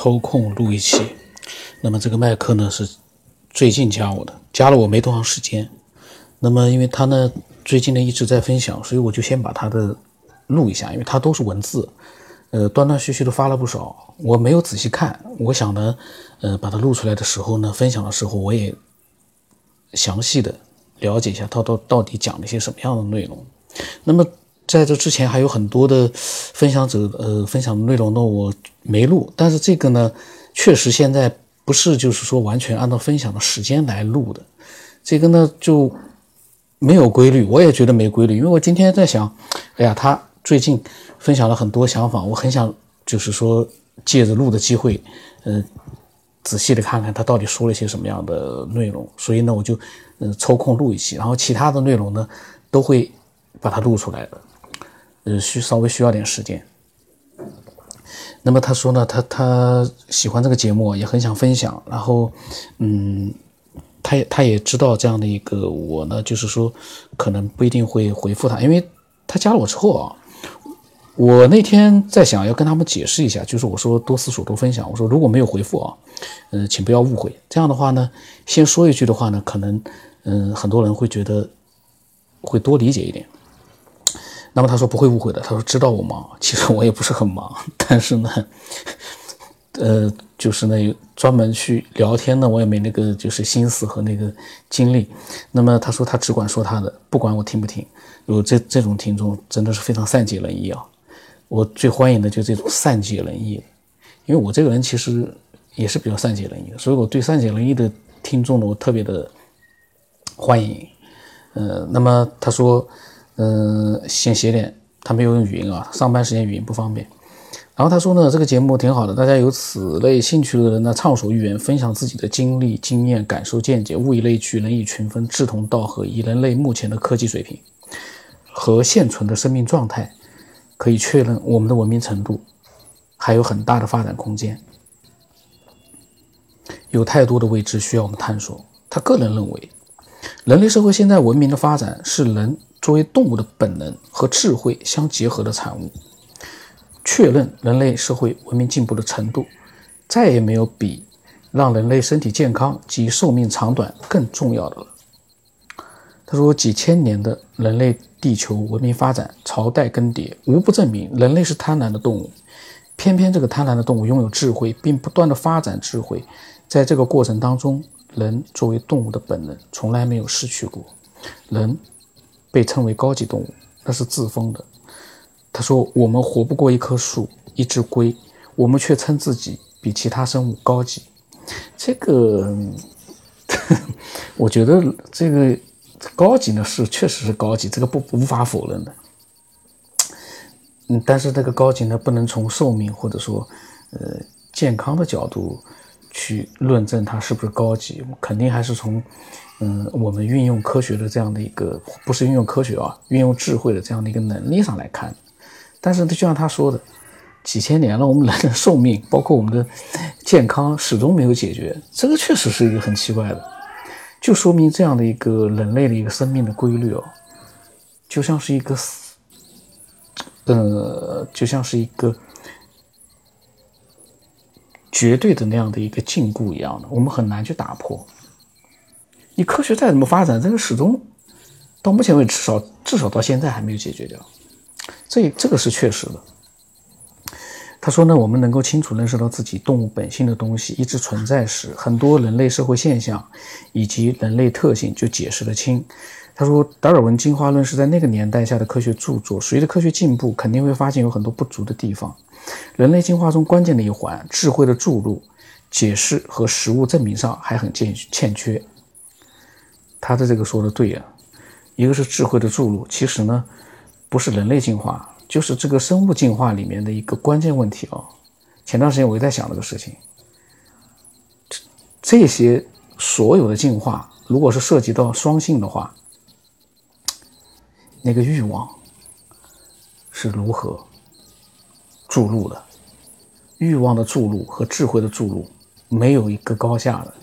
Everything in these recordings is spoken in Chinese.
抽空录一期。那么这个麦克呢是最近加我的，加了我没多长时间。那么因为他呢最近呢一直在分享，所以我就先把他的录一下，因为他都是文字，呃断断续续的发了不少，我没有仔细看。我想呢，呃把它录出来的时候呢，分享的时候我也详细的了解一下他到到底讲了一些什么样的内容。那么。在这之前还有很多的分享者，呃，分享的内容呢，我没录。但是这个呢，确实现在不是就是说完全按照分享的时间来录的，这个呢就没有规律。我也觉得没规律，因为我今天在想，哎呀，他最近分享了很多想法，我很想就是说借着录的机会，呃，仔细的看看他到底说了些什么样的内容。所以呢，我就嗯抽空录一期，然后其他的内容呢都会把它录出来的。呃，需稍微需要点时间。那么他说呢，他他喜欢这个节目，也很想分享。然后，嗯，他也他也知道这样的一个我呢，就是说可能不一定会回复他，因为他加了我之后啊，我那天在想要跟他们解释一下，就是我说多思索多分享，我说如果没有回复啊，嗯，请不要误会。这样的话呢，先说一句的话呢，可能嗯很多人会觉得会多理解一点。那么他说不会误会的，他说知道我忙，其实我也不是很忙，但是呢，呃，就是那专门去聊天呢，我也没那个就是心思和那个精力。那么他说他只管说他的，不管我听不听。有这这种听众真的是非常善解人意啊，我最欢迎的就这种善解人意，因为我这个人其实也是比较善解人意的，所以我对善解人意的听众呢，我特别的欢迎。呃，那么他说。嗯，先写点，他没有用语音啊，上班时间语音不方便。然后他说呢，这个节目挺好的，大家有此类兴趣的人呢，畅所欲言，分享自己的经历、经验、感受、见解，物以类聚，人以群分，志同道合。以人类目前的科技水平和现存的生命状态，可以确认我们的文明程度还有很大的发展空间，有太多的未知需要我们探索。他个人认为，人类社会现在文明的发展是人。作为动物的本能和智慧相结合的产物，确认人类社会文明进步的程度，再也没有比让人类身体健康及寿命长短更重要的了。他说：“几千年的人类地球文明发展，朝代更迭，无不证明人类是贪婪的动物。偏偏这个贪婪的动物拥有智慧，并不断的发展智慧，在这个过程当中，人作为动物的本能从来没有失去过。人。”被称为高级动物，那是自封的。他说：“我们活不过一棵树，一只龟，我们却称自己比其他生物高级。”这个，我觉得这个高级呢是确实是高级，这个不无法否认的。嗯，但是这个高级呢不能从寿命或者说呃健康的角度去论证它是不是高级，肯定还是从。嗯，我们运用科学的这样的一个，不是运用科学啊，运用智慧的这样的一个能力上来看，但是就像他说的，几千年了，我们人的寿命，包括我们的健康，始终没有解决，这个确实是一个很奇怪的，就说明这样的一个人类的一个生命的规律哦，就像是一个，呃，就像是一个绝对的那样的一个禁锢一样的，我们很难去打破。你科学再怎么发展，这个始终到目前为止，至少至少到现在还没有解决掉，这这个是确实的。他说呢，我们能够清楚认识到自己动物本性的东西一直存在时，很多人类社会现象以及人类特性就解释得清。他说，达尔文进化论是在那个年代下的科学著作，随着科学进步，肯定会发现有很多不足的地方。人类进化中关键的一环——智慧的注入、解释和实物证明上还很欠欠缺。他的这个说的对呀，一个是智慧的注入，其实呢，不是人类进化，就是这个生物进化里面的一个关键问题啊。前段时间我也在想这个事情，这这些所有的进化，如果是涉及到双性的话，那个欲望是如何注入的？欲望的注入和智慧的注入没有一个高下的，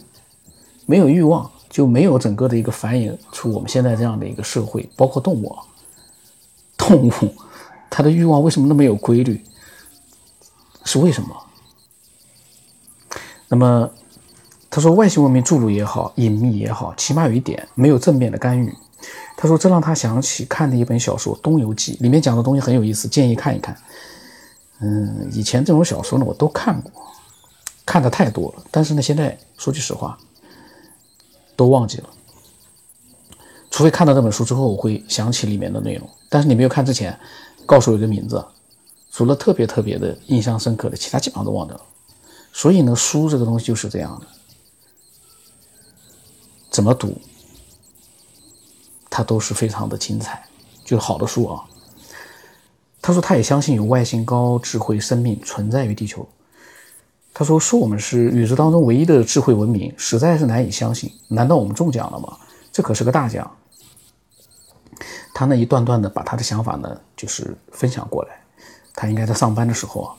没有欲望。就没有整个的一个繁衍出我们现在这样的一个社会，包括动物，动物它的欲望为什么那么有规律？是为什么？那么他说，外星文明注入也好，隐秘也好，起码有一点没有正面的干预。他说，这让他想起看的一本小说《东游记》，里面讲的东西很有意思，建议看一看。嗯，以前这种小说呢，我都看过，看的太多了，但是呢，现在说句实话，都忘记了。除非看到这本书之后，我会想起里面的内容。但是你没有看之前，告诉我一个名字，除了特别特别的印象深刻的，其他基本上都忘掉了。所以呢，书这个东西就是这样的，怎么读，他都是非常的精彩，就是好的书啊。他说，他也相信有外星高智慧生命存在于地球。他说，说我们是宇宙当中唯一的智慧文明，实在是难以相信。难道我们中奖了吗？这可是个大奖。他呢，一段段的把他的想法呢，就是分享过来。他应该在上班的时候啊，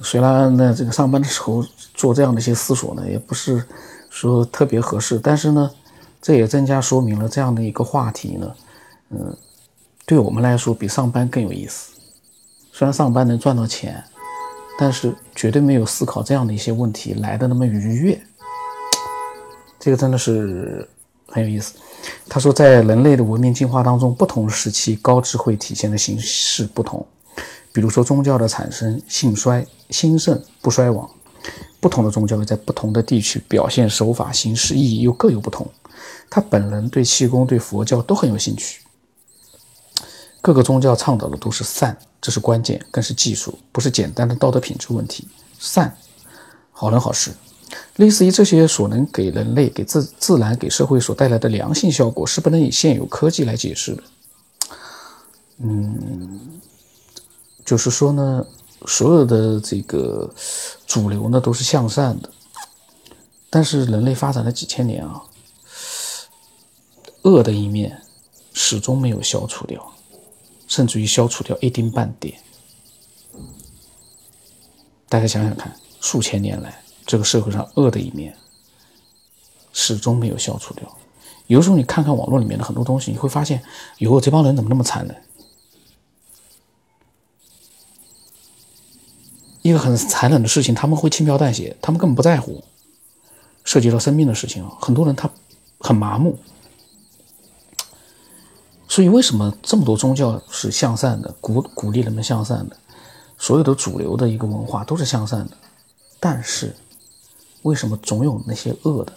虽然呢，这个上班的时候做这样的一些思索呢，也不是说特别合适，但是呢，这也增加说明了这样的一个话题呢，嗯，对我们来说比上班更有意思。虽然上班能赚到钱，但是绝对没有思考这样的一些问题来的那么愉悦。这个真的是很有意思。他说，在人类的文明进化当中，不同时期高智慧体现的形式不同。比如说，宗教的产生、兴衰、兴盛不衰亡，不同的宗教在不同的地区表现手法、形式、意义又各有不同。他本人对气功、对佛教都很有兴趣。各个宗教倡导的都是善。这是关键，更是技术，不是简单的道德品质问题。善，好人好事，类似于这些所能给人类、给自自然、给社会所带来的良性效果，是不能以现有科技来解释的。嗯，就是说呢，所有的这个主流呢都是向善的，但是人类发展了几千年啊，恶的一面始终没有消除掉。甚至于消除掉一丁半点。大家想想看，数千年来，这个社会上恶的一面始终没有消除掉。有时候你看看网络里面的很多东西，你会发现，哟，这帮人怎么那么残忍？一个很残忍的事情，他们会轻描淡写，他们根本不在乎。涉及到生命的事情，很多人他很麻木。所以，为什么这么多宗教是向善的，鼓鼓励人们向善的？所有的主流的一个文化都是向善的，但是，为什么总有那些恶的？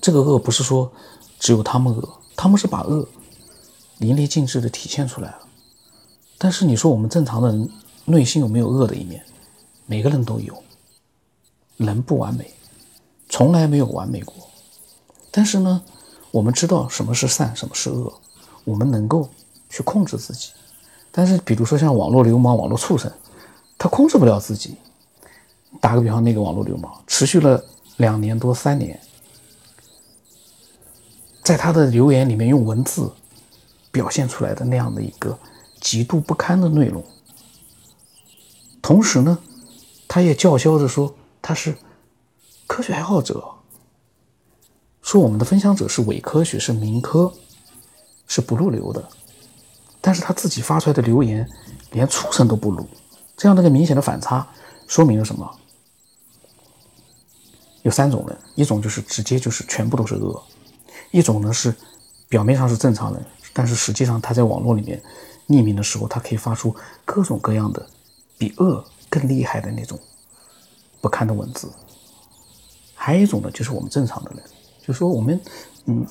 这个恶不是说只有他们恶，他们是把恶淋漓尽致的体现出来了。但是你说我们正常的人内心有没有恶的一面？每个人都有，人不完美，从来没有完美过。但是呢，我们知道什么是善，什么是恶。我们能够去控制自己，但是比如说像网络流氓、网络畜生，他控制不了自己。打个比方，那个网络流氓持续了两年多、三年，在他的留言里面用文字表现出来的那样的一个极度不堪的内容，同时呢，他也叫嚣着说他是科学爱好者，说我们的分享者是伪科学，是民科。是不入流的，但是他自己发出来的留言连畜生都不如，这样的一个明显的反差，说明了什么？有三种人，一种就是直接就是全部都是恶，一种呢是表面上是正常人，但是实际上他在网络里面匿名的时候，他可以发出各种各样的比恶更厉害的那种不堪的文字。还有一种呢，就是我们正常的人，就说我们嗯。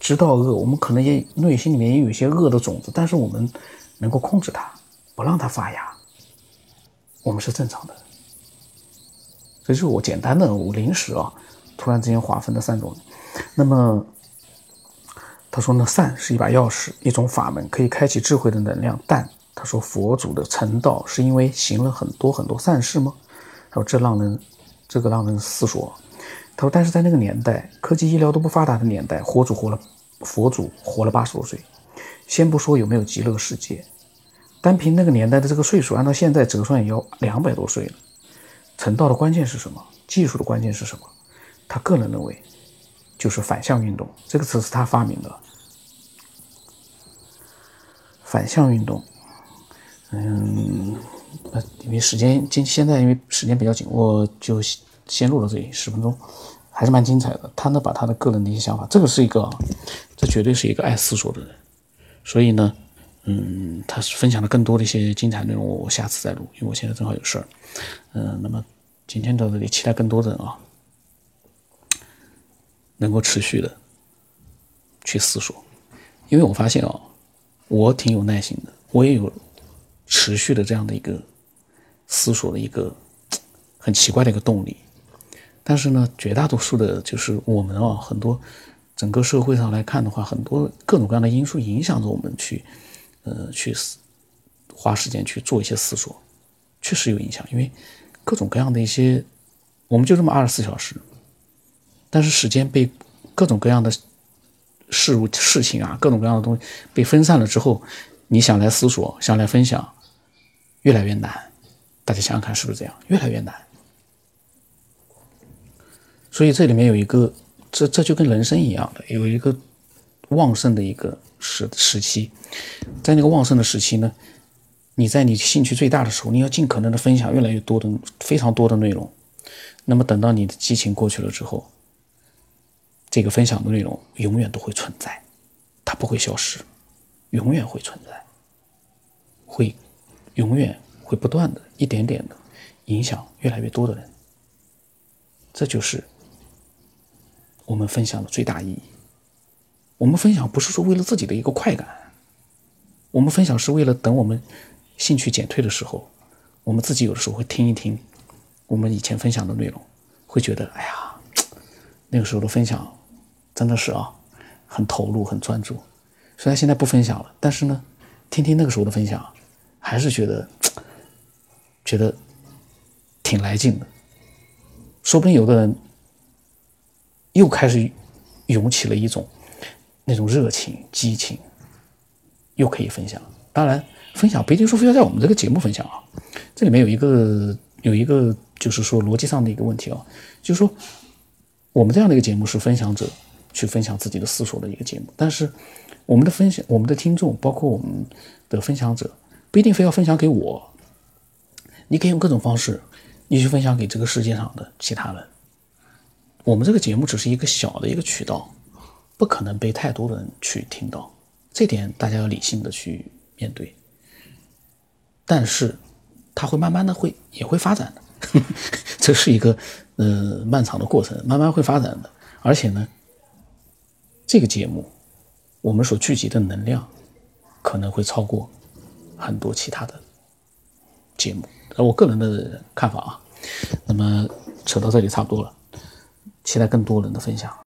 知道恶，我们可能也内心里面也有一些恶的种子，但是我们能够控制它，不让它发芽，我们是正常的。这就是我简单的我临时啊，突然之间划分的三种。那么他说呢，善是一把钥匙，一种法门，可以开启智慧的能量。但他说佛祖的成道是因为行了很多很多善事吗？他说这让人这个让人思索。他说：“但是在那个年代，科技医疗都不发达的年代，佛祖活了，佛祖活了八十多岁。先不说有没有极乐世界，单凭那个年代的这个岁数，按照现在折算也要两百多岁了。成道的关键是什么？技术的关键是什么？他个人认为，就是反向运动。这个词是他发明的。反向运动，嗯，因为时间今现在因为时间比较紧，我就。”先录到这里十分钟，还是蛮精彩的。他呢把他的个人的一些想法，这个是一个，这绝对是一个爱思索的人。所以呢，嗯，他分享了更多的一些精彩内容，我下次再录，因为我现在正好有事儿。嗯，那么今天到这里，期待更多的人啊，能够持续的去思索，因为我发现啊，我挺有耐心的，我也有持续的这样的一个思索的一个很奇怪的一个动力。但是呢，绝大多数的，就是我们啊，很多。整个社会上来看的话，很多各种各样的因素影响着我们去，呃，去思花时间去做一些思索，确实有影响。因为各种各样的一些，我们就这么二十四小时，但是时间被各种各样的事物、事情啊，各种各样的东西被分散了之后，你想来思索、想来分享，越来越难。大家想想看，是不是这样？越来越难。所以这里面有一个。这这就跟人生一样的，有一个旺盛的一个时时期，在那个旺盛的时期呢，你在你兴趣最大的时候，你要尽可能的分享越来越多的非常多的内容。那么等到你的激情过去了之后，这个分享的内容永远都会存在，它不会消失，永远会存在，会永远会不断的一点点的影响越来越多的人。这就是。我们分享的最大意义，我们分享不是说为了自己的一个快感，我们分享是为了等我们兴趣减退的时候，我们自己有的时候会听一听我们以前分享的内容，会觉得哎呀，那个时候的分享真的是啊，很投入、很专注。虽然现在不分享了，但是呢，听听那个时候的分享，还是觉得觉得挺来劲的。说不定有的人。又开始涌起了一种那种热情、激情，又可以分享。当然，分享不一定说非要在我们这个节目分享啊。这里面有一个有一个就是说逻辑上的一个问题啊，就是说我们这样的一个节目是分享者去分享自己的思索的一个节目，但是我们的分享、我们的听众，包括我们的分享者，不一定非要分享给我。你可以用各种方式，你去分享给这个世界上的其他人。我们这个节目只是一个小的一个渠道，不可能被太多的人去听到，这点大家要理性的去面对。但是，它会慢慢的会也会发展的，这是一个呃漫长的过程，慢慢会发展的。而且呢，这个节目我们所聚集的能量可能会超过很多其他的节目，我个人的看法啊。那么扯到这里差不多了。期待更多人的分享。